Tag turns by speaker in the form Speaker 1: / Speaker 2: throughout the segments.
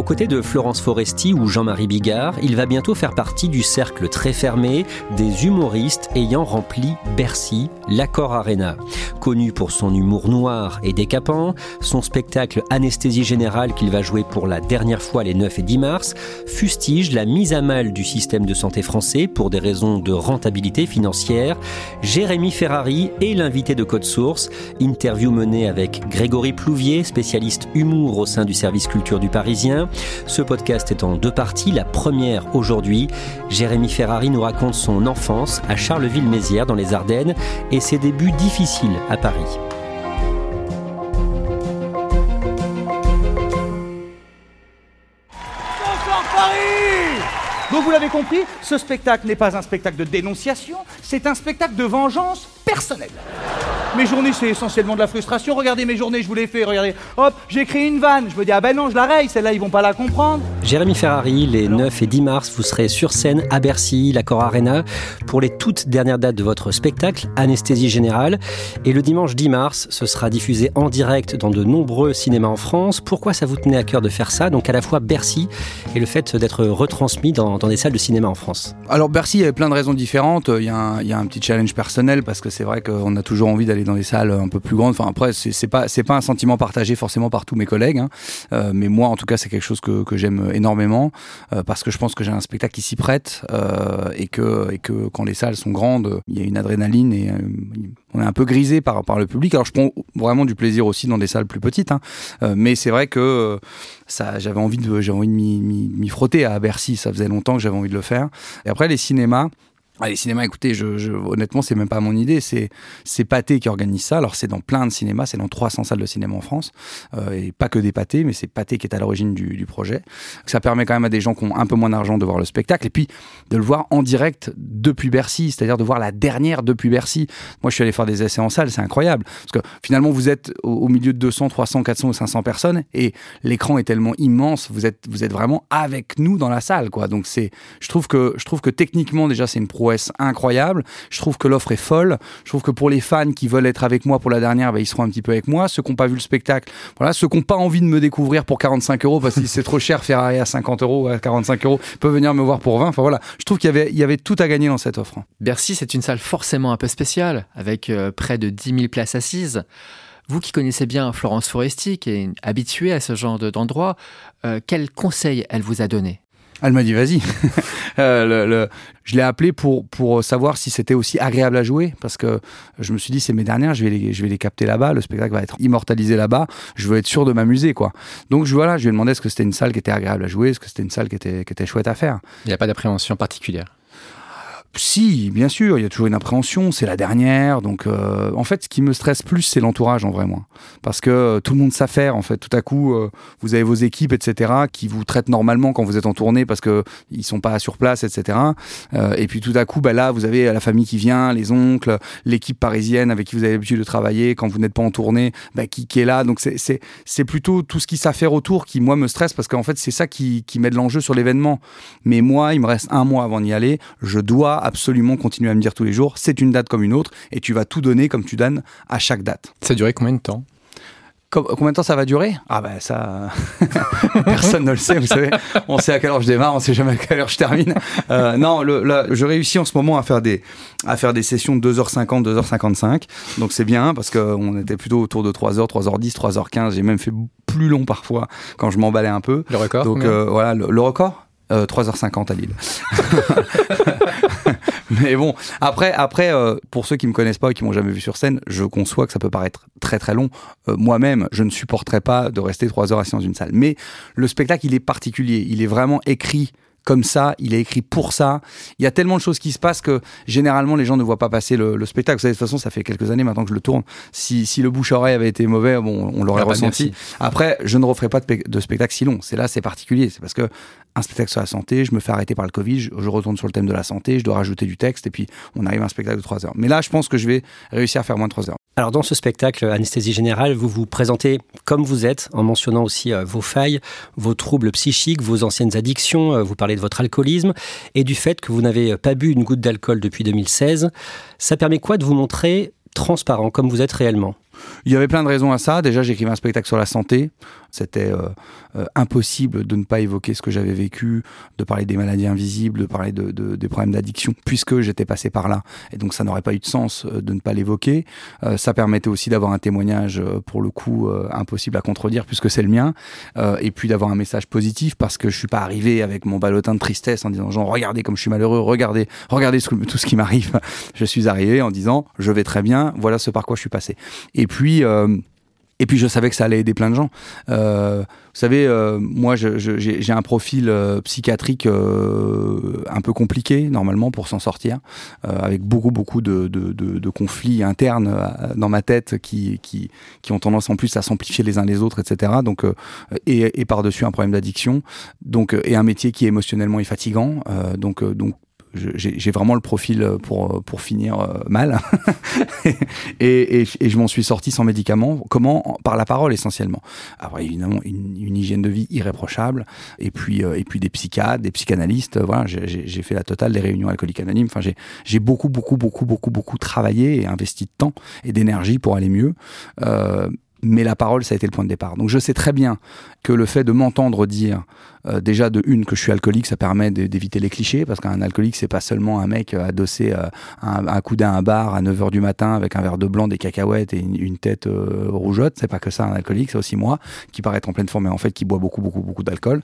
Speaker 1: Aux côtés de Florence Foresti ou Jean-Marie Bigard, il va bientôt faire partie du cercle très fermé des humoristes ayant rempli Bercy, l'Accord Arena. Connu pour son humour noir et décapant, son spectacle Anesthésie Générale qu'il va jouer pour la dernière fois les 9 et 10 mars, fustige la mise à mal du système de santé français pour des raisons de rentabilité financière. Jérémy Ferrari est l'invité de Code Source, interview menée avec Grégory Plouvier, spécialiste humour au sein du service culture du Parisien. Ce podcast est en deux parties. La première aujourd'hui, Jérémy Ferrari nous raconte son enfance à Charleville-Mézières dans les Ardennes et ses débuts difficiles à Paris.
Speaker 2: Donc vous l'avez compris, ce spectacle n'est pas un spectacle de dénonciation, c'est un spectacle de vengeance personnelle. Mes journées, c'est essentiellement de la frustration. Regardez mes journées, je vous les fais. Regardez, hop, j'ai créé une vanne. Je me dis, ah ben non, je la raye, celle-là, ils vont pas la comprendre.
Speaker 1: Jérémy Ferrari, les 9 et 10 mars, vous serez sur scène à Bercy, l'Accor Arena, pour les toutes dernières dates de votre spectacle, Anesthésie Générale. Et le dimanche 10 mars, ce sera diffusé en direct dans de nombreux cinémas en France. Pourquoi ça vous tenait à cœur de faire ça? Donc à la fois Bercy et le fait d'être retransmis dans, dans, des salles de cinéma en France.
Speaker 3: Alors Bercy, il y avait plein de raisons différentes. Il y a un, il y a un petit challenge personnel parce que c'est vrai qu'on a toujours envie d'aller dans des salles un peu plus grandes. Enfin après, c'est pas pas un sentiment partagé forcément par tous mes collègues, hein. euh, mais moi en tout cas c'est quelque chose que, j'aime énormément euh, parce que je pense que j'ai un spectacle qui s'y prête euh, et que et que quand les salles sont grandes, il y a une adrénaline et on est un peu grisé par par le public. Alors je prends vraiment du plaisir aussi dans des salles plus petites, hein. Mais c'est vrai que j'avais envie de m'y frotter à Bercy. Ça faisait longtemps que j'avais envie de le faire. Et après les cinémas. Ah, les cinémas, écoutez, je, je, honnêtement, c'est même pas mon idée. C'est c'est Pathé qui organise ça. Alors c'est dans plein de cinémas, c'est dans 300 salles de cinéma en France, euh, et pas que des Pathés, mais c'est Pathé qui est à l'origine du, du, projet. Ça permet quand même à des gens qui ont un peu moins d'argent de voir le spectacle, et puis de le voir en direct depuis Bercy, c'est-à-dire de voir la dernière depuis Bercy. Moi, je suis allé faire des essais en salle, c'est incroyable, parce que finalement, vous êtes au, au, milieu de 200, 300, 400 ou 500 personnes, et l'écran est tellement immense, vous êtes vous êtes vraiment avec nous dans la salle, quoi. Donc c'est, je trouve que je trouve que techniquement déjà c'est une prouesse incroyable. Je trouve que l'offre est folle. Je trouve que pour les fans qui veulent être avec moi pour la dernière, bah, ils seront un petit peu avec moi. Ceux qui n'ont pas vu le spectacle, voilà, ceux qui n'ont pas envie de me découvrir pour 45 euros parce que c'est trop cher, Ferrari à 50 euros, à 45 euros, peuvent venir me voir pour 20. Enfin voilà, je trouve qu'il y avait, tout à gagner dans cette offre.
Speaker 4: Bercy, c'est une salle forcément un peu spéciale, avec euh, près de 10 000 places assises. Vous qui connaissez bien Florence Foresti, qui est habituée à ce genre d'endroit, euh, quels conseils elle vous a donné
Speaker 3: elle m'a dit vas-y. euh, je l'ai appelé pour, pour savoir si c'était aussi agréable à jouer parce que je me suis dit c'est mes dernières, je vais les, je vais les capter là-bas, le spectacle va être immortalisé là-bas, je veux être sûr de m'amuser quoi. Donc je, voilà, je lui ai demandé est-ce que c'était une salle qui était agréable à jouer, est-ce que c'était une salle qui était, qui était chouette à faire.
Speaker 4: Il n'y a pas d'appréhension particulière
Speaker 3: si, bien sûr, il y a toujours une appréhension, c'est la dernière. Donc, euh, en fait, ce qui me stresse plus, c'est l'entourage, en vrai, moi. Parce que euh, tout le monde s'affaire, en fait. Tout à coup, euh, vous avez vos équipes, etc., qui vous traitent normalement quand vous êtes en tournée parce que ils sont pas sur place, etc. Euh, et puis, tout à coup, bah, là, vous avez la famille qui vient, les oncles, l'équipe parisienne avec qui vous avez l'habitude de travailler quand vous n'êtes pas en tournée, bah, qui, qui, est là. Donc, c'est plutôt tout ce qui s'affaire autour qui, moi, me stresse parce qu'en fait, c'est ça qui, qui met de l'enjeu sur l'événement. Mais moi, il me reste un mois avant d'y aller. Je dois absolument continuer à me dire tous les jours, c'est une date comme une autre, et tu vas tout donner comme tu donnes à chaque date.
Speaker 4: Ça a duré combien de temps?
Speaker 3: Combien de temps ça va durer? Ah ben ça, personne ne le sait, vous savez. On sait à quelle heure je démarre, on sait jamais à quelle heure je termine. Euh, non, le, je réussis en ce moment à faire des, à faire des sessions de 2h50, 2h55. Donc c'est bien parce qu'on était plutôt autour de 3h, 3h10, 3h15. J'ai même fait plus long parfois quand je m'emballais un peu.
Speaker 1: Le record
Speaker 3: Donc euh, voilà, le, record? 3h50 euh, à Lille. Mais bon, après, après euh, pour ceux qui me connaissent pas et qui m'ont jamais vu sur scène, je conçois que ça peut paraître très très long. Euh, moi-même, je ne supporterais pas de rester trois heures assis dans une salle. Mais le spectacle, il est particulier. Il est vraiment écrit comme ça, il est écrit pour ça. Il y a tellement de choses qui se passent que généralement les gens ne voient pas passer le, spectacle. Vous savez, de toute façon, ça fait quelques années maintenant que je le tourne. Si, si le bouche-oreille avait été mauvais, bon, on l'aurait ah bah, ressenti. Après, je ne referai pas de, de spectacle si long. C'est là, c'est particulier. C'est parce que un spectacle sur la santé, je me fais arrêter par le Covid, je, retourne sur le thème de la santé, je dois rajouter du texte, et puis on arrive à un spectacle de 3 heures. Mais là, je pense que je vais réussir à faire moins de 3 heures.
Speaker 1: Alors dans ce spectacle Anesthésie Générale, vous vous présentez comme vous êtes, en mentionnant aussi euh, vos failles, vos troubles psychiques, vos anciennes addictions, euh, vous parlez de votre alcoolisme, et du fait que vous n'avez pas bu une goutte d'alcool depuis 2016. Ça permet quoi de vous montrer transparent comme vous êtes réellement?
Speaker 3: Il y avait plein de raisons à ça. Déjà, j'écrivais un spectacle sur la santé. C'était euh, euh, impossible de ne pas évoquer ce que j'avais vécu, de parler des maladies invisibles, de parler de, des problèmes d'addiction, puisque j'étais passé par là. Et donc, ça n'aurait pas eu de sens euh, de ne pas l'évoquer. ça permettait aussi d'avoir un témoignage, pour le coup, impossible à contredire, puisque c'est le mien. et puis d'avoir un message positif, parce que je suis pas arrivé avec mon ballotin de tristesse en disant, genre, regardez comme je suis malheureux, regardez, regardez tout ce qui m'arrive. je suis arrivé en disant, je vais très bien, voilà ce par quoi je suis passé. Puis, euh, et puis je savais que ça allait aider plein de gens. Euh, vous savez, euh, moi j'ai un profil psychiatrique un peu compliqué normalement pour s'en sortir, avec beaucoup beaucoup de, conflits internes dans ma tête qui, qui, ont tendance en plus à s'amplifier les uns les autres, etc. Donc et, et par-dessus un problème d'addiction, et un métier qui émotionnellement est fatigant. donc donc j'ai vraiment le profil pour, pour finir euh, mal. et, et, et, je m'en suis sorti sans médicaments. Comment? Par la parole essentiellement. Alors évidemment, une, une hygiène de vie irréprochable. Et puis, euh, et puis des psychiatres, des psychanalystes. Voilà, j'ai fait la totale des réunions alcooliques anonymes. Enfin, j'ai beaucoup, beaucoup, beaucoup, beaucoup, beaucoup travaillé et investi de temps et d'énergie pour aller mieux. Euh, mais la parole, ça a été le point de départ. Donc je sais très bien que le fait de m'entendre dire euh, déjà de une que je suis alcoolique, ça permet d'éviter les clichés, parce qu'un alcoolique, c'est pas seulement un mec euh, adossé à un, un coude à un bar à 9h du matin avec un verre de blanc, des cacahuètes et une, tête euh, rougeotte, c'est pas que ça un alcoolique, c'est aussi moi qui paraît être en pleine forme, mais en fait qui boit beaucoup, beaucoup, beaucoup d'alcool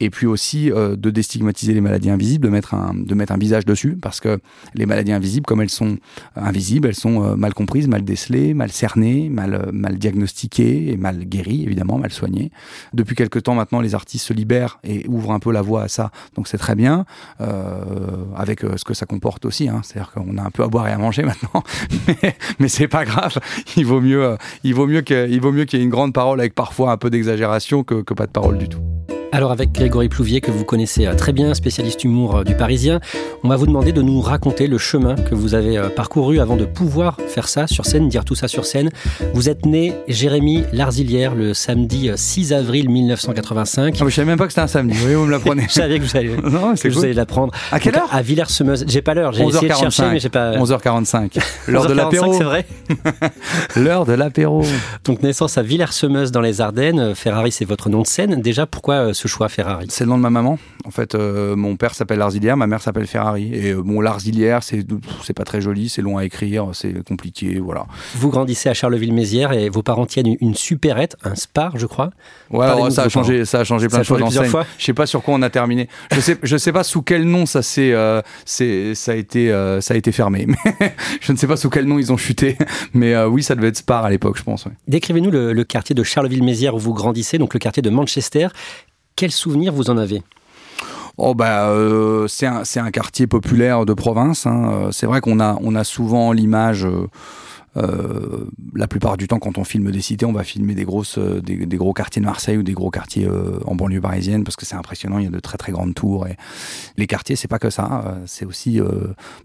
Speaker 3: et puis aussi euh, de déstigmatiser les maladies invisibles, de mettre un de mettre un visage dessus, parce que les maladies invisibles, comme elles sont invisibles, elles sont euh, mal comprises, mal décelées, mal cernées, mal euh, mal diagnostiquées et mal guéries, évidemment, mal soignées. Depuis quelque temps maintenant, les artistes se libèrent et ouvrent un peu la voie à ça, donc c'est très bien, avec ce que ça comporte aussi. Hein. C'est-à-dire qu'on a un peu à boire et à manger maintenant, mais, mais c'est pas grave. Il vaut mieux il mieux qu'il qu'il y ait une grande parole avec parfois un peu d'exagération que pas de parole du tout.
Speaker 1: Alors avec Grégory Plouvier, que vous connaissez euh, très bien, spécialiste humour euh, du Parisien, on va vous demander de nous raconter le chemin que vous avez euh, parcouru avant de pouvoir faire ça sur scène, dire tout ça sur scène. Vous êtes né Jérémy Larzilière le samedi 6 avril 1985.
Speaker 3: Ah, mais je savais même pas que c'était un samedi, oui, vous me l'apprenez.
Speaker 1: je savais que vous allez, non, que vous allez l'apprendre.
Speaker 3: À quelle heure
Speaker 1: À Villers-Semeuse. J'ai pas l'heure, j'ai essayé de chercher, mais j'ai pas...
Speaker 3: 11h45. L'heure de l'apéro.
Speaker 1: c'est vrai
Speaker 3: L'heure de l'apéro.
Speaker 1: Donc naissance à Villers-Semeuse dans les Ardennes. Ferrari, c'est votre nom de scène. Déjà, pourquoi ce choix Ferrari
Speaker 3: C'est le nom de ma maman. En fait, euh, mon père s'appelle Larzilière, ma mère s'appelle Ferrari. Et euh, bon, Larzilière, c'est c'est pas très joli, c'est long à écrire, c'est compliqué, voilà.
Speaker 1: Vous grandissez à Charleville-Mézières et vos parents tiennent une supérette, un Spar, je crois.
Speaker 3: Ouais, ça a changé, ça a changé plein de choses. Plusieurs fois. Je sais pas sur quoi on a terminé. Je sais, je sais pas sous quel nom ça s'est, euh, c'est, ça a été, ça a été fermé. je ne sais pas sous quel nom ils ont chuté, mais oui, ça devait être Spar à l'époque, je pense.
Speaker 1: Décrivez-nous le, le quartier de Charleville-Mézières où vous grandissez, donc le quartier de Manchester. Quel souvenir vous en avez?
Speaker 3: Oh bah euh, c'est un, quartier populaire de province. Hein. Euh, c'est vrai qu'on a, on a souvent l'image euh, euh, la plupart du temps, quand on filme des cités, on va filmer des euh, gros quartiers de Marseille ou des gros quartiers euh, en banlieue parisienne parce que c'est impressionnant. Il y a de très très grandes tours et les quartiers, c'est pas que ça. c'est aussi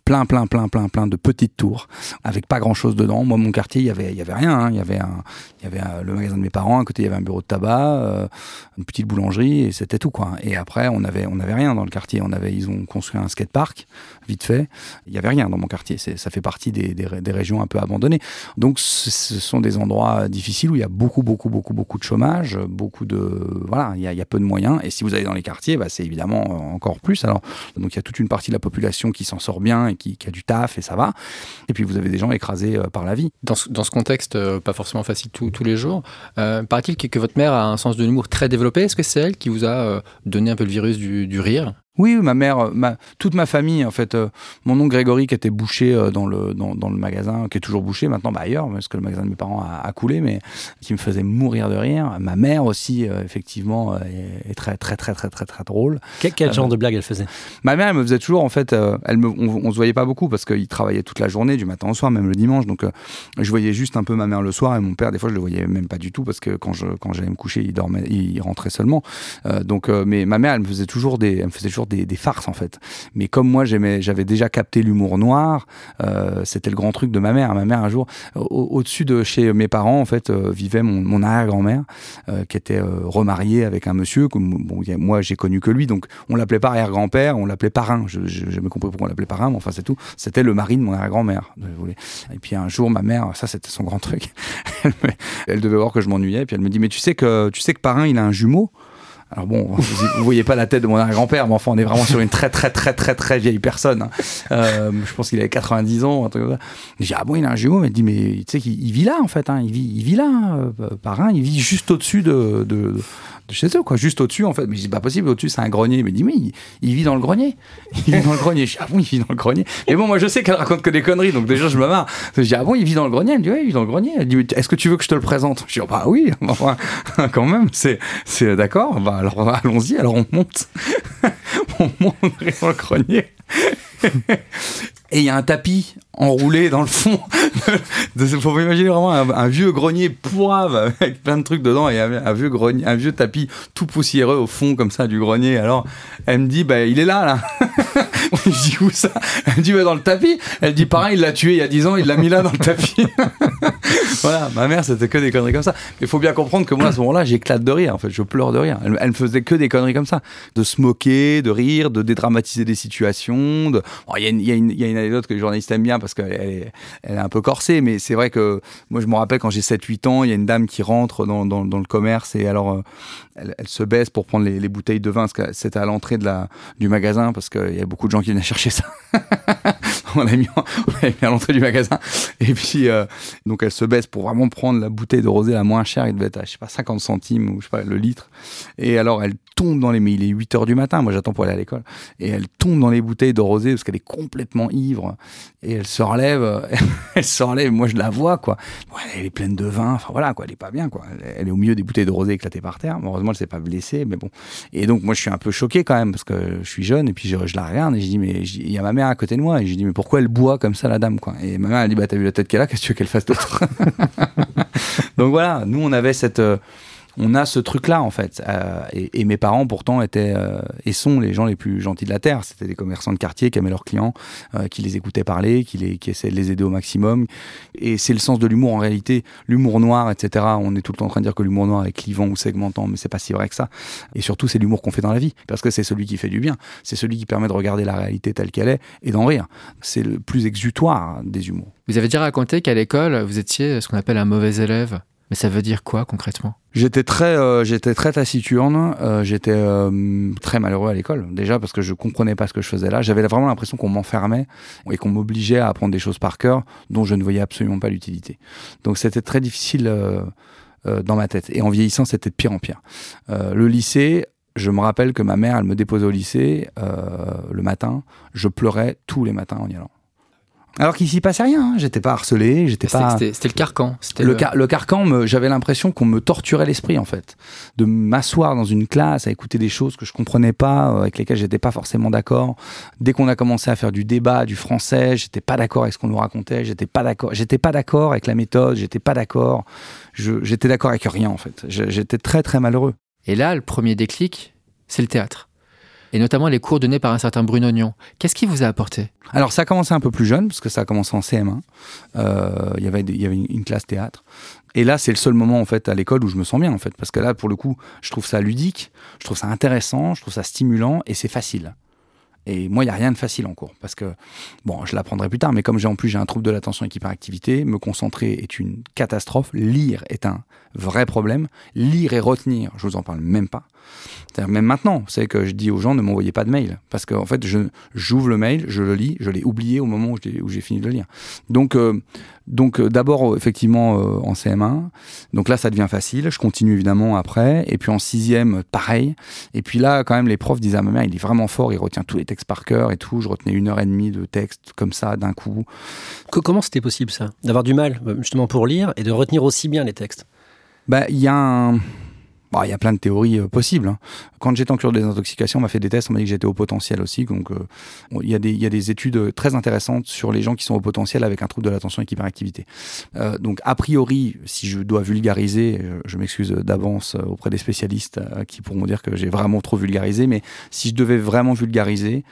Speaker 3: plein, plein, plein, plein, plein de petites tours avec pas grand chose dedans. Moi, mon quartier, il y avait, rien. Hein. Il y avait un, il y avait le magasin de mes parents. À côté, il y avait un bureau de tabac, une petite boulangerie et c'était tout quoi. Et après, on avait, rien dans le quartier. On avait, ils ont construit un skatepark vite fait. Il y avait rien dans mon quartier. Ça fait partie des, des régions un peu abandonnées. Donc ce sont des endroits difficiles où il y a beaucoup, beaucoup, beaucoup, beaucoup de chômage, beaucoup de voilà, il y, a, peu de moyens. Et si vous allez dans les quartiers, bah, c'est évidemment encore plus. Alors donc il y a toute une partie de la population qui s'en sort bien et qui, a du taf et ça va. Et puis vous avez des gens écrasés par la vie.
Speaker 4: Dans ce, contexte, pas forcément facile tous les jours, euh, paraît-il que, votre mère a un sens de l'humour très développé. Est-ce que c'est elle qui vous a donné un peu le virus du rire?
Speaker 3: Oui, ma mère, euh, ma, toute ma famille, en fait, euh, mon oncle Grégory qui était bouché euh, dans, le, dans, dans, le magasin, qui est toujours bouché maintenant, bah ailleurs, parce que le magasin de mes parents a, a, coulé, mais qui me faisait mourir de rire. Ma mère aussi, effectivement, est, est, très, très, très, très, très, très drôle.
Speaker 1: Quel, quel genre de blague elle faisait?
Speaker 3: Ma mère, elle me faisait toujours, en fait, elle me, on, on, se voyait pas beaucoup parce qu'il travaillait toute la journée, du matin au soir, même le dimanche, donc je voyais juste un peu ma mère le soir et mon père, des fois, je le voyais même pas du tout parce que quand je quand j'allais me coucher, il dormait, il rentrait seulement. donc, mais ma mère, elle me faisait toujours des, elle me faisait toujours des, farces en fait. Mais comme moi, j'avais déjà capté l'humour noir, euh, c'était le grand truc de ma mère. Ma mère, un jour, au-dessus de chez mes parents, en fait, euh, vivait mon, arrière-grand-mère, euh, qui était euh, remariée avec un monsieur. Que, moi, j'ai connu que lui, donc on l'appelait pas arrière-grand-père, on l'appelait parrain. Je n'ai jamais compris pourquoi on l'appelait parrain, mais enfin, c'est tout. C'était le mari de mon arrière-grand-mère. Et puis un jour, ma mère, ça, c'était son grand truc. elle devait voir que je m'ennuyais, puis elle me dit, mais tu sais que tu sais que parrain, il a un jumeau? Alors bon, vous, vous, voyez pas la tête de mon grand-père, mais enfin, on est vraiment sur une très très très très très vieille personne. Hein. Euh, je pense qu'il avait 90 ans, un truc comme ça. J'ai ah bon, il a un jumeau, elle dit mais tu sais qu'il vit là en fait, hein. il vit il vit là, euh, par un, il vit juste au-dessus de, de, de chez eux, quoi, juste au-dessus en fait. Mais je dis pas possible, au-dessus c'est un grenier. Mais dit mais il, vit dans le grenier, il vit dans le grenier. Je dis ah bon, il vit dans le grenier. Et bon, moi je sais qu'elle raconte que des conneries, donc déjà je me marre. Je dis ah bon, il vit dans le grenier? Elle dit ouais, il vit dans le grenier. Elle dit est-ce que tu veux que je te le présente? Je dis bah oui, enfin, quand même, c'est c'est d'accord. Bah alors allons-y. Alors on monte, on monte dans le grenier. Et il y a un tapis enroulé dans le fond. Il faut imaginer vraiment un, vieux grenier poivre avec plein de trucs dedans et un, un, vieux grenier, un vieux tapis tout poussiéreux au fond comme ça du grenier. Alors elle me dit bah il est là là. je dis où ça Elle dit bah, dans le tapis. Elle dit pareil il l'a tué il y a 10 ans il l'a mis là dans le tapis. voilà ma mère c'était que des conneries comme ça. Mais il faut bien comprendre que moi à ce moment-là j'éclate de rire en fait je pleure de rire. Elle, elle faisait que des conneries comme ça, de se moquer, de rire, de dédramatiser des situations. Il y, a une anecdote que les journalistes aiment bien parce qu'elle est, un peu corsée, mais c'est vrai que moi je me rappelle quand j'ai 7-8 ans, il y a une dame qui rentre dans, le commerce et alors euh, elle, se baisse pour prendre les, les bouteilles de vin, c'était à l'entrée du magasin parce qu'il y a beaucoup de gens qui venaient chercher ça. on l'a mis, à l'entrée du magasin et puis euh, donc elle se baisse pour vraiment prendre la bouteille de rosé la moins chère, il devait être à je sais pas 50 centimes ou je sais pas le litre et alors elle tombe dans les mais il est 8 heures du matin, moi j'attends pour aller à l'école et elle tombe dans les bouteilles de rosé parce qu'elle est complètement ivre et elle se relève, elle se relève, moi je la vois quoi. Elle est pleine de vin, enfin voilà quoi, elle est pas bien quoi. Elle est au milieu des bouteilles de rosé éclatées par terre. Heureusement elle s'est pas blessée, mais bon. Et donc moi je suis un peu choqué quand même parce que je suis jeune et puis je, je la regarde je dis mais il y a ma mère à côté de moi et je dis mais pourquoi elle boit comme ça la dame quoi? Et ma mère elle dit bah t'as vu la tête qu'elle a, qu'est-ce que tu veux qu'elle fasse d'autre? Donc voilà, nous on avait cette euh, on a ce truc-là en fait. Euh, et, mes parents pourtant étaient euh, et sont les gens les plus gentils de la terre. C'était des commerçants de quartier qui aimaient leurs clients, euh, qui les écoutaient parler, qui, les, essayaient de les aider au maximum. Et c'est le sens de l'humour en réalité. L'humour noir, etc. On est tout le temps en train de dire que l'humour noir est clivant ou segmentant, mais c'est pas si vrai que ça. Et surtout, c'est l'humour qu'on fait dans la vie, parce que c'est celui qui fait du bien. C'est celui qui permet de regarder la réalité telle qu'elle est et d'en rire. C'est le plus exutoire des humours.
Speaker 4: Vous avez déjà raconté qu'à l'école, vous étiez ce qu'on appelle un mauvais élève. Mais ça veut dire quoi concrètement?
Speaker 3: J'étais très, euh, j'étais très taciturne. Euh, j'étais euh, très malheureux à l'école. Déjà parce que je comprenais pas ce que je faisais là. J'avais vraiment l'impression qu'on m'enfermait et qu'on m'obligeait à apprendre des choses par cœur dont je ne voyais absolument pas l'utilité. Donc c'était très difficile euh, dans ma tête. Et en vieillissant, c'était de pire en pire. le lycée, je me rappelle que ma mère, elle me déposait au lycée le matin. Je pleurais tous les matins en y allant. Alors qu'il s'y passait rien, hein. j'étais pas harcelé, j'étais pas.
Speaker 4: C'était le carcan.
Speaker 3: Le, le... Car, le, carcan, j'avais l'impression qu'on me torturait l'esprit en fait, de m'asseoir dans une classe à écouter des choses que je comprenais pas, euh, avec lesquelles j'étais pas forcément d'accord. Dès qu'on a commencé à faire du débat, du français, j'étais pas d'accord avec ce qu'on nous racontait, j'étais pas d'accord, j'étais pas d'accord avec la méthode, j'étais pas d'accord, j'étais d'accord avec rien en fait. J'étais très très malheureux.
Speaker 4: Et là, le premier déclic, c'est le théâtre et notamment les cours donnés par un certain Bruno Ognon. Qu'est-ce qui vous a apporté?
Speaker 3: Alors ça a commencé un peu plus jeune, parce que ça a commencé en CM1. Euh, il y avait une classe théâtre. Et là, c'est le seul moment en fait à l'école où je me sens bien en fait, parce que là, pour le coup, je trouve ça ludique, je trouve ça intéressant, je trouve ça stimulant et c'est facile. Et moi, il n'y a rien de facile en cours. Parce que, bon, je l'apprendrai plus tard, mais comme j'ai en plus j'ai un trouble de l'attention et hyperactivité, me concentrer est une catastrophe. Lire est un vrai problème. Lire et retenir, je vous en parle même pas. Même maintenant, savez que je dis aux gens ne m'envoyez pas de mail. Parce qu'en en fait, j'ouvre le mail, je le lis, je l'ai oublié au moment où j'ai, fini de le lire. Donc, euh, donc euh, d'abord, effectivement, euh, en CM1. Donc là, ça devient facile. Je continue évidemment après. Et puis en sixième, pareil. Et puis là, quand même, les profs disaient à ma mère, il est vraiment fort, il retient tous les textes par cœur et tout. Je retenais une heure et demie de texte comme ça, d'un coup.
Speaker 1: comment c'était possible ça? D'avoir du mal, justement, pour lire et de retenir aussi bien les textes?
Speaker 3: Bah, il y a un bah, il y a plein de théories euh, possibles. Hein. Quand j'étais en cure de désintoxication, on m'a fait des tests, on m'a dit que j'étais au potentiel aussi. Donc, euh, il, y y a des études euh, très intéressantes sur les gens qui sont au potentiel avec un trouble de l'attention et hyperactivité. Donc, a priori, si je dois vulgariser, je, m'excuse d'avance auprès des spécialistes qui pourront dire que j'ai vraiment trop vulgarisé, mais si je devais vraiment vulgariser,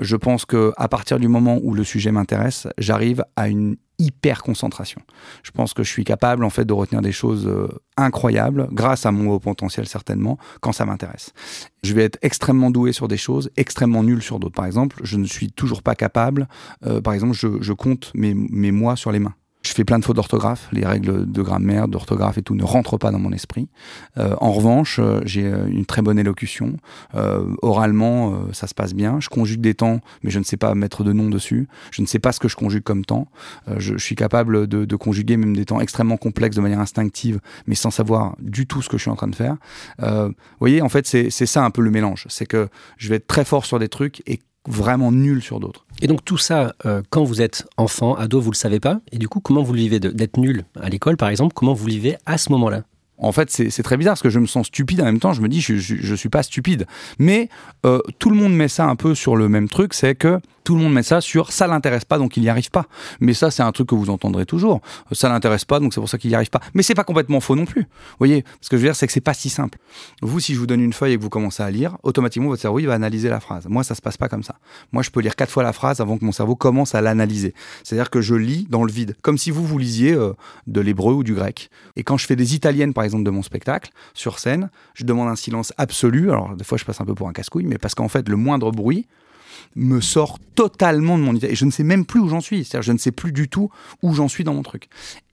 Speaker 3: je pense que à partir du moment où le sujet m'intéresse, j'arrive à une hyper concentration. Je pense que je suis capable en fait de retenir des choses euh, incroyables grâce à mon haut potentiel certainement quand ça m'intéresse. Je vais être extrêmement doué sur des choses, extrêmement nul sur d'autres. Par exemple, je ne suis toujours pas capable. Euh, par exemple, je, je compte mes, mes mois sur les mains. Fais plein de fautes d'orthographe, les règles de grammaire, d'orthographe et tout ne rentrent pas dans mon esprit. Euh, en revanche, euh, j'ai euh, une très bonne élocution. oralement, ça se passe bien. Je conjugue des temps, mais je ne sais pas mettre de nom dessus. Je ne sais pas ce que je conjugue comme temps. Je, suis capable de, de, conjuguer même des temps extrêmement complexes de manière instinctive, mais sans savoir du tout ce que je suis en train de faire. vous voyez, en fait, c'est ça un peu le mélange. C'est que je vais être très fort sur des trucs et vraiment nul sur d'autres.
Speaker 1: Et donc tout ça, euh, quand vous êtes enfant, ado, vous le savez pas. Et du coup, comment vous le vivez d'être nul à l'école, par exemple Comment vous le vivez à ce moment-là?
Speaker 3: En fait, c'est très bizarre parce que je me sens stupide en même temps. Je me dis, je, je, suis pas stupide. Mais euh, tout le monde met ça un peu sur le même truc, c'est que tout le monde met ça sur ça l'intéresse pas donc il n'y arrive pas. Mais ça c'est un truc que vous entendrez toujours. Ça l'intéresse pas donc c'est pour ça qu'il n'y arrive pas. Mais c'est pas complètement faux non plus. Vous voyez, ce que je veux dire c'est que c'est pas si simple. Vous si je vous donne une feuille et que vous commencez à lire, automatiquement votre cerveau il va analyser la phrase. Moi ça se passe pas comme ça. Moi je peux lire quatre fois la phrase avant que mon cerveau commence à l'analyser. C'est-à-dire que je lis dans le vide, comme si vous vous lisiez euh, de l'hébreu ou du grec. Et quand je fais des italiennes par exemple de mon spectacle sur scène, je demande un silence absolu. Alors des fois je passe un peu pour un casse-couille, mais parce qu'en fait le moindre bruit me sort totalement de mon idée. Et je ne sais même plus où j'en suis. C'est-à-dire, je ne sais plus du tout où j'en suis dans mon truc.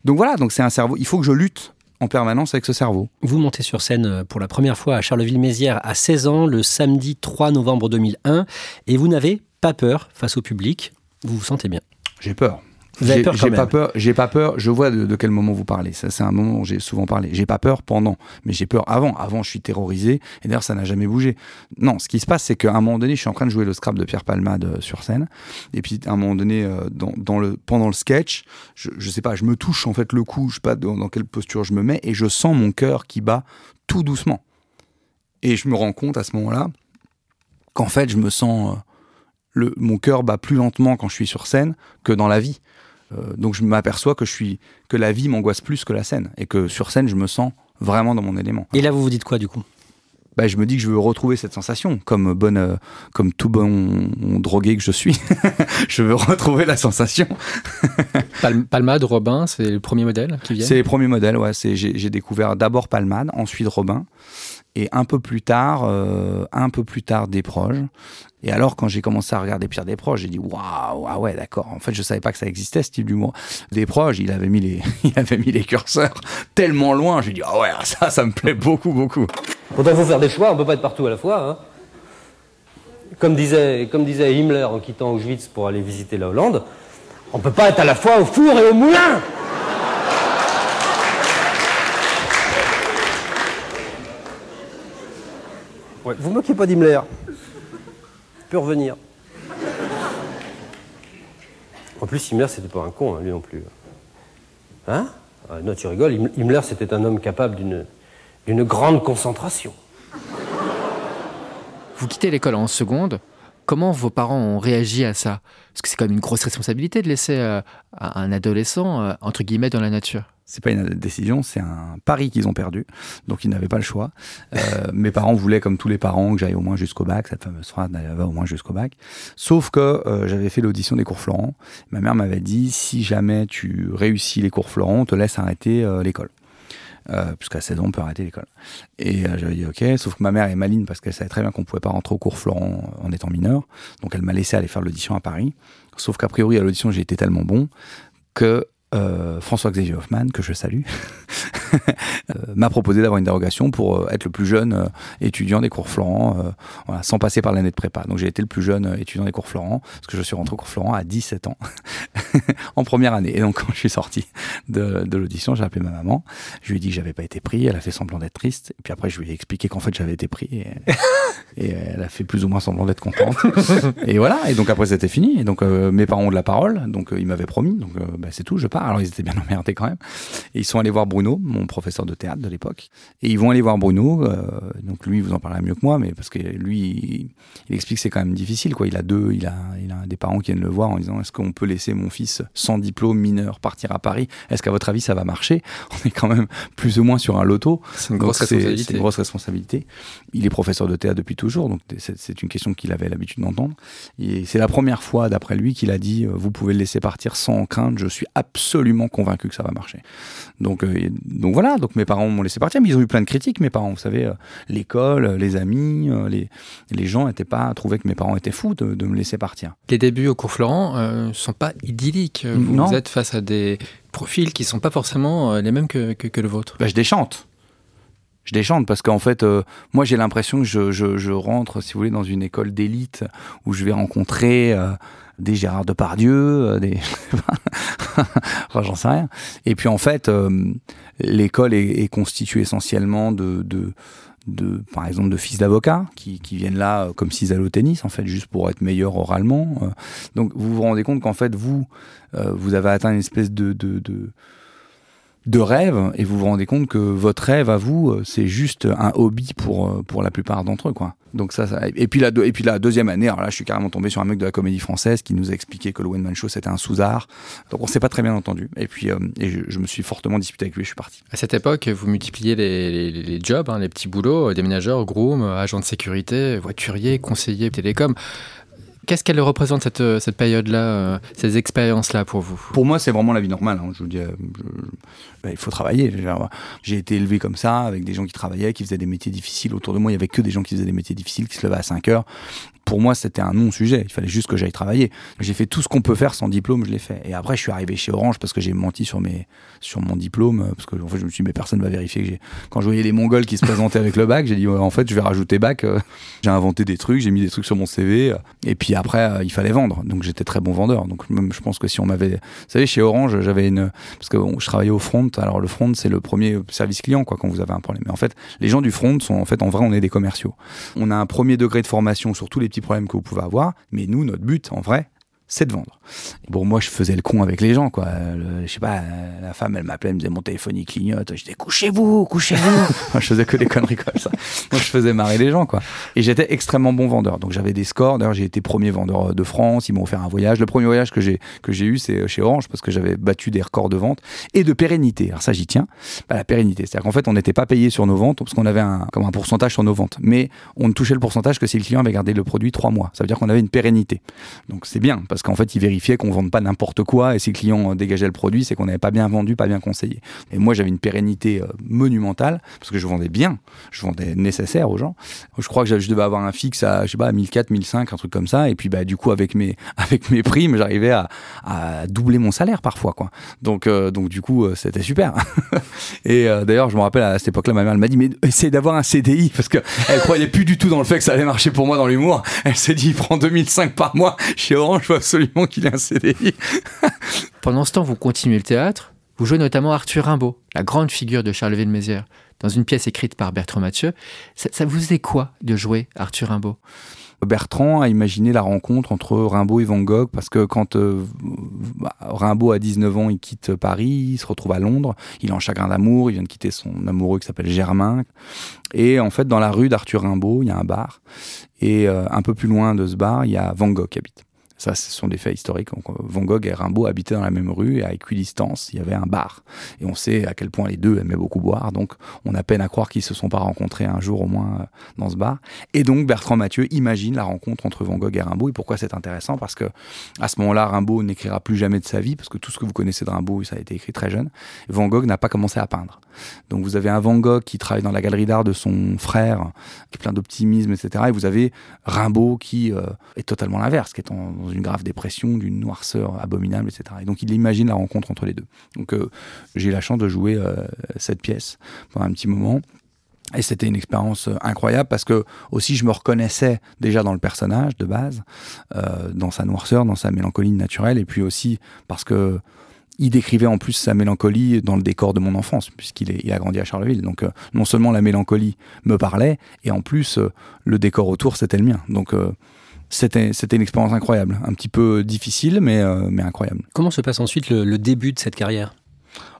Speaker 3: Donc voilà, donc c'est un cerveau. Il faut que je lutte en permanence avec ce cerveau.
Speaker 1: Vous montez sur scène euh, pour la première fois à Charleville-Mézières à 16 ans, le samedi 3 novembre 2001, et vous n'avez pas peur face au public. Vous vous sentez bien.
Speaker 3: J'ai peur. J'ai pas peur. J'ai pas peur. Je vois de, quel moment vous parlez. Ça, c'est un moment où j'ai souvent parlé. J'ai pas peur pendant, mais j'ai peur avant. Avant, je suis terrorisé. Et d'ailleurs, ça n'a jamais bougé. Non, ce qui se passe, c'est qu'à un moment donné, je suis en train de jouer le scrap de Pierre Palmade euh, sur scène. Et puis, à un moment donné, euh, dans, le, pendant le sketch, je, je sais pas, je me touche en fait le cou. Je sais pas dans, quelle posture je me mets, et je sens mon cœur qui bat tout doucement. Et je me rends compte à ce moment-là qu'en fait, je me sens euh, le, mon cœur bat plus lentement quand je suis sur scène que dans la vie. Euh, donc je m'aperçois que je suis que la vie m'angoisse plus que la scène et que sur scène je me sens vraiment dans mon élément.
Speaker 1: Et là vous vous dites quoi du coup?
Speaker 3: Bah, je me dis que je veux retrouver cette sensation, comme bonne, euh, comme tout bon drogué que je suis. je veux retrouver la sensation.
Speaker 4: Palmade, Robin, c'est le premier modèle qui vient?
Speaker 3: C'est les premiers modèles, ouais. j'ai découvert d'abord Palmade, ensuite Robin et un peu plus tard, euh, un peu plus tard des proches. Et alors, quand j'ai commencé à regarder Pierre Desproges, j'ai dit waouh, ah ouais, d'accord. En fait, je savais pas que ça existait ce type d'humour. Desproges, il avait mis les, il avait mis les curseurs tellement loin. J'ai dit ah ouais, ça, ça me plaît beaucoup, beaucoup.
Speaker 5: Quand il faut faire des choix, on peut pas être partout à la fois. Hein. Comme disait, comme disait Himmler en quittant Auschwitz pour aller visiter la Hollande, on peut pas être à la fois au four et au moulin. Vous moquez pas d'Himmler. peut revenir. En plus, Himmler, c'était pas un con, hein, lui non plus. Hein? Ah, Non, tu rigoles. Himmler, c'était un homme capable d'une grande concentration.
Speaker 4: Vous quittez l'école en seconde. Comment vos parents ont réagi à ça? Parce que c'est quand même une grosse responsabilité de laisser euh, un adolescent, euh, entre guillemets, dans la nature
Speaker 3: c'est pas une décision, c'est un pari qu'ils ont perdu. Donc ils n'avaient pas le choix. Euh, mes parents voulaient, comme tous les parents, que j'aille au moins jusqu'au bac. Cette fameuse phrase va au moins jusqu'au bac. Sauf que euh, j'avais fait l'audition des cours Florent. Ma mère m'avait dit si jamais tu réussis les cours Florent, on te laisse arrêter euh, l'école. puisqu'à 16 ans, on peut arrêter l'école. Et j'avais dit ok, sauf que ma mère est maline parce qu'elle savait très bien qu'on pouvait pas rentrer au cours Florent en étant mineur. Donc elle m'a laissé aller faire l'audition à Paris. Sauf qu'a priori, à l'audition, j'ai été tellement bon que François-Xavier Hoffman, que je salue, euh, m'a proposé d'avoir une dérogation pour euh, être le plus jeune euh, étudiant des cours Florent, euh, voilà, sans passer par l'année de prépa. Donc j'ai été le plus jeune euh, étudiant des cours Florent, parce que je suis rentré au cours Florent à 17 ans, en première année. Et donc quand je suis sorti de, l'audition, j'ai appelé ma maman, je lui ai dit que j'avais pas été pris, elle a fait semblant d'être triste, et puis après je lui ai expliqué qu'en fait j'avais été pris, et, elle a fait plus ou moins semblant d'être contente. et voilà, et donc après c'était fini, et donc euh, mes parents ont de la parole, donc euh, ils m'avaient promis, donc euh, bah, c'est tout, je pars. Alors ils étaient bien emmerdés quand même. Et ils sont allés voir Bruno, mon professeur de théâtre de l'époque. Et ils vont aller voir Bruno. euh, donc lui, vous en parlera mieux que moi, mais parce que lui, il, il explique que c'est quand même difficile. Quoi. Il a deux, il a, il a des parents qui viennent le voir en disant Est-ce qu'on peut laisser mon fils sans diplôme, mineur, partir à Paris? Est-ce qu'à votre avis, ça va marcher? On est quand même plus ou moins sur un loto.
Speaker 4: C'est une
Speaker 3: Donc,
Speaker 4: grosse responsabilité.
Speaker 3: C'est une grosse responsabilité. Il est professeur de théâtre depuis toujours, donc c'est une question qu'il avait l'habitude d'entendre. Et c'est la première fois, d'après lui, qu'il a dit euh, Vous pouvez le laisser partir sans crainte, je suis absolument convaincu que ça va marcher. Donc, euh, donc voilà, donc mes parents m'ont laissé partir, mais ils ont eu plein de critiques, mes parents. Vous savez, euh, l'école, euh, les amis, euh, les, les gens n'étaient pas trouvaient que mes parents étaient fous de, de me laisser partir.
Speaker 4: Les débuts au cours Florent ne sont pas idylliques. Vous,
Speaker 3: Non.
Speaker 4: êtes face à des profils qui sont pas forcément les mêmes que, que, que le vôtre.
Speaker 3: Bah, je déchante. Je déchante parce qu'en fait, euh, moi j'ai l'impression que je, je, je rentre, si vous voulez, dans une école d'élite où je vais rencontrer euh, des Gérard Depardieu, euh, des. enfin, j'en sais rien. Et puis en fait, l'école est, constituée essentiellement de. de de, par exemple, de fils d'avocats qui, qui viennent là euh, comme s'ils allaient au tennis, en fait, juste pour être meilleurs oralement. euh. Donc, vous vous rendez compte qu'en fait, vous, euh, vous avez atteint une espèce de, de, de, de rêve et vous vous rendez compte que votre rêve à vous euh, c'est juste un hobby pour euh, pour la plupart d'entre eux quoi. Donc ça, ça- et puis la et puis la deuxième année alors là je suis carrément tombé sur un mec de la comédie française qui nous a expliqué que le one man show c'était un sous-art. Donc on s'est pas très bien entendu et puis euh, et je, me suis fortement disputé avec lui, je suis parti.
Speaker 4: À cette époque, vous multipliez les, les- les jobs, hein, les petits boulots, euh, déménageurs, groom, agent de sécurité, voiturier, conseiller télécom. Qu'est-ce qu'elle représente cette, euh, cette période-là, euh, ces expériences-là pour vous?
Speaker 3: Pour moi, c'est vraiment la vie normale. hein. Je vous dis, euh, bah, il faut travailler. J'ai été élevé comme ça, avec des gens qui travaillaient, qui faisaient des métiers difficiles. Autour de moi, il y avait que des gens qui faisaient des métiers difficiles, qui se levaient à 5 heures. Pour moi, c'était un non-sujet. Il fallait juste que j'aille travailler. J'ai fait tout ce qu'on peut faire sans diplôme, je l'ai fait. Et après, je suis arrivé chez Orange parce que j'ai menti sur mes, sur mon diplôme, euh, parce que en fait, je me suis dit, mais personne va vérifier que j'ai. Quand je voyais les Mongols qui se présentaient avec le bac, j'ai dit, en fait, je vais rajouter bac. euh, j'ai inventé des trucs, j'ai mis des trucs sur mon CV. euh, et puis après, il fallait vendre. Donc j'étais très bon vendeur. Donc même, je pense que si on m'avait, vous savez, chez Orange, j'avais une, parce que on- je travaillais au front. Alors le front, c'est le premier service client, quoi, quand vous avez un problème. Mais en fait, les gens du front sont, en fait, en vrai, on est des commerciaux. On a un premier degré de formation sur tous les petits problèmes que vous pouvez avoir. Mais nous, notre but, en vrai, c'est de vendre. Bon, moi, je faisais le con avec les gens, quoi. Le- je sais pas, euh, la femme, elle m'appelait, elle me disait mon téléphone, il clignote. Je disais, couchez-vous, couchez-vous. moi, je faisais que des conneries comme ça. Moi, je faisais marrer les gens, quoi. Et j'étais extrêmement bon vendeur. Donc, j'avais des scores. D'ailleurs, j'ai été premier vendeur de France. Ils m'ont offert un voyage. Le premier voyage que j'ai, que j'ai eu, c'est chez Orange parce que j'avais battu des records de vente et de pérennité. Alors, ça, j'y tiens. Bah, la pérennité. C'est-à-dire qu'en fait, on n'était pas payé sur nos ventes parce qu'on avait un, comme un pourcentage sur nos ventes. Mais on ne touchait le pourcentage que si le client avait gardé le produit trois mois. Ça veut dire qu'on avait une pérennité. Donc, c'est bien parce qu'en fait, ils vérifiaient qu'on vende pas n'importe quoi et si le client euh, dégageait le produit, c'est qu'on n'avait pas bien vendu, pas bien conseillé. Et moi, j'avais une pérennité euh, monumentale parce que je vendais bien, je vendais nécessaire aux gens. Je crois que je devais avoir un fixe à, je sais pas, à 1004, 1005, un truc comme ça. Et puis, bah, du coup, avec mes, avec mes primes, j'arrivais à, doubler mon salaire parfois, quoi. Donc, euh, donc du coup, c'était super. et d'ailleurs, je me rappelle à cette époque-là, ma mère elle m'a dit, mais essaye d'avoir un CDI parce que elle croyait plus du tout dans le fait que ça allait marcher pour moi dans l'humour. Elle s'est dit, il prend 2005 par mois chez Orange, absolument qu'il ait un CDI.
Speaker 4: Pendant ce temps, vous continuez le théâtre. Vous jouez notamment Arthur Rimbaud, la grande figure de Charleville-Mézières, dans une pièce écrite par Bertrand Mathieu. Ça, ça vous est quoi de jouer Arthur Rimbaud?
Speaker 3: Bertrand a imaginé la rencontre entre Rimbaud et Van Gogh parce que quand euh, bah, Rimbaud a 19 ans, il quitte Paris, il se retrouve à Londres, il est en chagrin d'amour, il vient de quitter son amoureux qui s'appelle Germain. Et en fait, dans la rue d'Arthur Rimbaud, il y a un bar. Et euh, un peu plus loin de ce bar, il y a Van Gogh qui habite. Ça, ce sont des faits historiques. Donc, euh, Van Gogh et Rimbaud habitaient dans la même rue et à équidistance, il y avait un bar. Et on sait à quel point les deux aimaient beaucoup boire. Donc, on a peine à croire qu'ils se sont pas rencontrés un jour au moins euh, dans ce bar. Et donc, Bertrand Mathieu imagine la rencontre entre Van Gogh et Rimbaud. Et pourquoi c'est intéressant? Parce que à ce moment-là, Rimbaud n'écrira plus jamais de sa vie, parce que tout ce que vous connaissez de Rimbaud, ça a été écrit très jeune. Van Gogh n'a pas commencé à peindre. Donc, vous avez un Van Gogh qui travaille dans la galerie d'art de son frère, qui est plein d'optimisme, etc. Et vous avez Rimbaud qui euh, est totalement l'inverse, qui est en, une grave dépression, d'une noirceur abominable, etc. Et donc, il imagine la rencontre entre les deux. Donc, euh, j'ai la chance de jouer euh, cette pièce pendant un petit moment. Et c'était une expérience euh, incroyable parce que aussi je me reconnaissais déjà dans le personnage de base, euh, dans sa noirceur, dans sa mélancolie naturelle, et puis aussi parce que il décrivait en plus sa mélancolie dans le décor de mon enfance, puisqu'il il a grandi à Charleville. Donc non seulement la mélancolie me parlait, et en plus le décor autour c'était le mien. Donc c'était une expérience incroyable, un petit peu difficile, mais euh, mais incroyable.
Speaker 1: Comment se passe ensuite le, le début de cette carrière?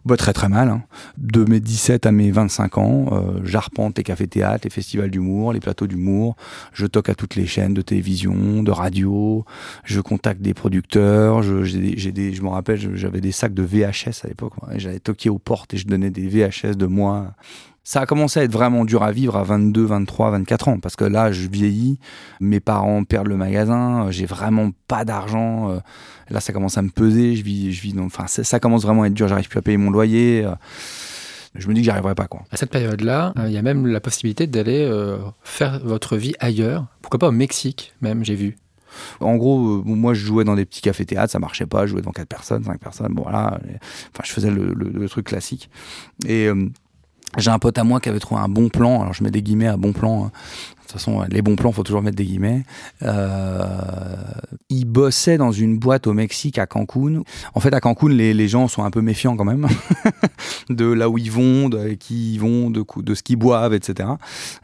Speaker 3: Bah, très très mal. hein. De mes 17 à mes 25 ans, euh, j'arpente les cafés-théâtres, les festivals d'humour, les plateaux d'humour. Je toque à toutes les chaînes de télévision, de radio. Je contacte des producteurs. Je, j'ai des- j'ai des, je me rappelle, j'avais des sacs de VHS à l'époque. J'allais toquer aux portes et je donnais des VHS de moi. Ça a commencé à être vraiment dur à vivre à 22, 23, 24 ans parce que là, je vieillis, mes parents perdent le magasin, euh, j'ai vraiment pas d'argent. euh, Là, ça commence à me peser. Je vis, je vis. Enfin, ça, ça commence vraiment à être dur. J'arrive plus à payer mon loyer. euh, Je me dis que j'y arriverai pas, quoi.
Speaker 4: À cette période-là, euh, il y a même la possibilité d'aller euh, faire votre vie ailleurs. Pourquoi pas au Mexique, même, j'ai vu.
Speaker 3: En gros, euh, moi, je jouais dans des petits cafés théâtres, ça marchait pas. Je jouais devant quatre personnes, cinq personnes. Bon, voilà. Enfin, je faisais le, le- le truc classique. Et euh, j'ai un pote à moi qui avait trouvé un bon plan. Alors, je mets des guillemets à bon plan. Toute façon, les bons plans, faut toujours mettre des guillemets. Euh, il bossait dans une boîte au Mexique, à Cancun. En fait, à Cancun, les, les gens sont un peu méfiants quand même de là où ils vont, de qui ils vont, de, de ce qu'ils boivent, etc.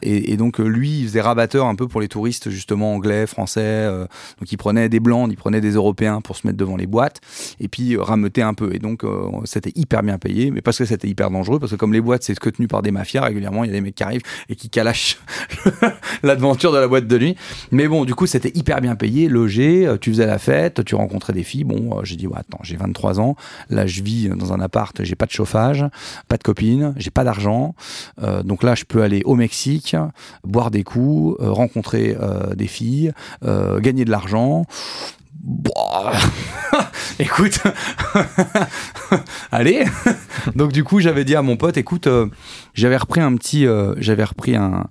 Speaker 3: Et, donc, lui, il faisait rabatteur un peu pour les touristes, justement, anglais, français. euh, donc, il prenait des blancs, il prenait des européens pour se mettre devant les boîtes, et puis euh, rameuter un peu. Et donc, euh, c'était hyper bien payé, mais parce que c'était hyper dangereux, parce que comme les boîtes, c'est tenu par des mafias, régulièrement, il y a des mecs qui arrivent et qui calachent l'aventure de la boîte de nuit. Mais bon, du coup, c'était hyper bien payé, logé, euh, tu faisais la fête, tu rencontrais des filles. Bon, euh, j'ai dit, ouais, attends, j'ai 23 ans, là, je vis dans un appart, j'ai pas de chauffage, pas de copine, j'ai pas d'argent. Euh, donc là, je peux aller au Mexique, boire des coups, euh, rencontrer euh, des filles, euh, gagner de l'argent. Bah, écoute, allez. Donc du coup, j'avais dit à mon pote, écoute, euh, j'avais repris un petit, euh, j'avais repris un,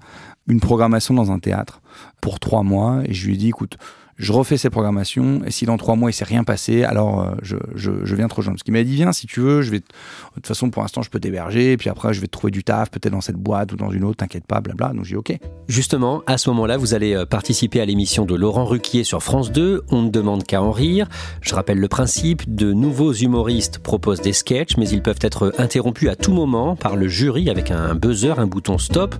Speaker 3: une programmation dans un théâtre pour trois mois, et je lui ai dit, écoute, je refais ces programmations, et si dans trois mois il s'est rien passé, alors euh, je, viens te rejoindre. Parce qu'il m'a dit, viens si tu veux, je vais, de toute façon pour l'instant je peux t'héberger, et puis après je vais te trouver du taf, peut-être dans cette boîte ou dans une autre, t'inquiète pas, blabla. Donc j'ai dit, ok.
Speaker 1: Justement, à ce moment-là, vous allez euh, participer à l'émission de Laurent Ruquier sur France 2, On ne demande qu'à en rire. Je rappelle le principe, de nouveaux humoristes proposent des sketchs, mais ils peuvent être interrompus à tout moment par le jury avec un buzzer, un bouton stop.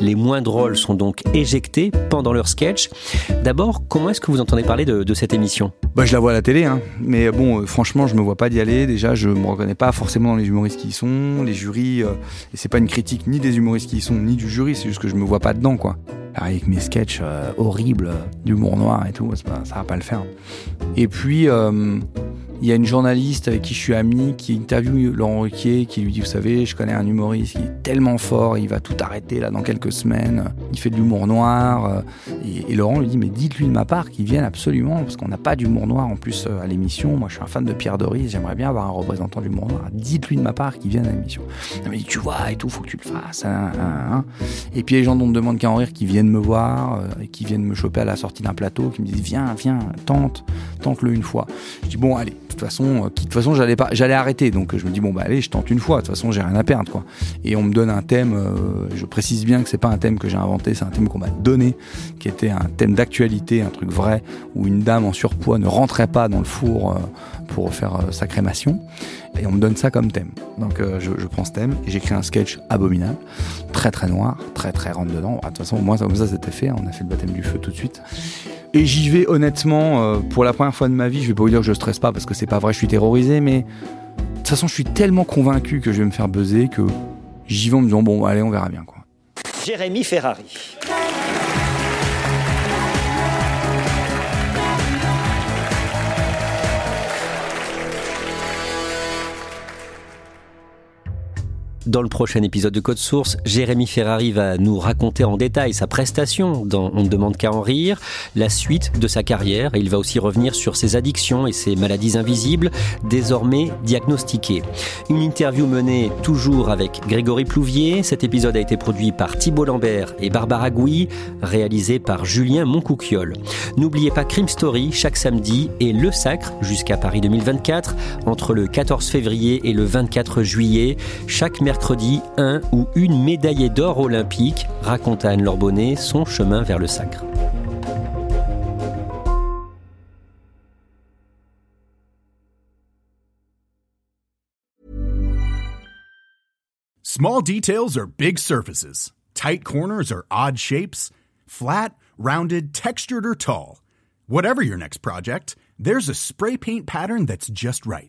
Speaker 1: Les moins drôles sont donc éjectés pendant leur sketch. D'abord, comment est-ce que vous entendez parler de, cette émission
Speaker 3: Bah, je la vois à la télé, hein. mais bon, euh, franchement, je me vois pas d'y aller. Déjà, je me reconnais pas forcément dans les humoristes qui y sont, les jurys. euh, et c'est pas une critique ni des humoristes qui y sont, ni du jury. C'est juste que je me vois pas dedans, quoi. Alors, avec mes sketchs euh, horribles, d'humour noir et tout, pas- ça va pas le faire. Et puis, euh, il y a une journaliste avec qui je suis ami qui interviewe Laurent Ruquier, qui lui dit, vous savez, je connais un humoriste qui est tellement fort, il va tout arrêter là dans quelques semaines. Il fait de l'humour noir. euh, et, Laurent lui dit, mais dites-lui de ma part qu'il vienne absolument, parce qu'on n'a pas d'humour noir en plus à l'émission. Moi, je suis un fan de Pierre Doris, j'aimerais bien avoir un représentant d'humour noir. Dites-lui de ma part qu'il vienne à l'émission. Il m'a dit, tu vois, et tout, faut que tu le fasses. hein, hein, hein. Et puis les gens dont on ne demande qu'à en rire qui viennent me voir, euh, et qui viennent me choper à la sortie d'un plateau, qui me disent, viens, viens, tente, tente-le une fois. Je dis, bon, allez, de toute façon, euh, de toute façon, j'allais pas, j'allais arrêter. Donc je me dis, bon, bah allez, je tente une fois. De toute façon, j'ai rien à perdre, quoi. Et on me donne un thème, euh, je précise bien que c'est pas un thème que j'ai inventé, c'est un thème qu'on m'a donné, qui était un thème d'actualité, un truc vrai, où une dame en surpoids ne rentrait pas dans le four pour faire sa crémation. Et on me donne ça comme thème. Donc euh, je, prends ce thème et j'écris un sketch abominable, très très noir, très très rentre dedans. Bah, De toute façon, moi, comme ça, c'était fait. On a fait le baptême du feu tout de suite. Et j'y vais honnêtement, euh, pour la première fois de ma vie, je vais pas vous dire que je stresse pas parce que c'est pas vrai, je suis terrorisé, mais de toute façon, je suis tellement convaincu que je vais me faire buzzer que j'y vais en me disant, bon, allez, on verra bien, quoi.
Speaker 6: Jérémy Ferrari.
Speaker 1: Dans le prochain épisode de Code Source, Jérémy Ferrari va nous raconter en détail sa prestation dans On ne demande qu'à en rire, la suite de sa carrière il va aussi revenir sur ses addictions et ses maladies invisibles, désormais diagnostiquées. Une interview menée toujours avec Grégory Plouvier. Cet épisode a été produit par Thibault Lambert et Barbara Gouy, réalisé par Julien Moncouquiole. N'oubliez pas Crime Story chaque samedi et Le Sacre jusqu'à Paris 2024 entre le 14 février et le 24 juillet. Chaque mercredi, un ou une médaillée d'or olympique raconte à Anne-Laure Bonnet son chemin vers le sacre.
Speaker 6: Small details are big surfaces. Tight corners are odd shapes. Flat, rounded, textured, or tall. Whatever your next project, there's a spray paint pattern that's just right.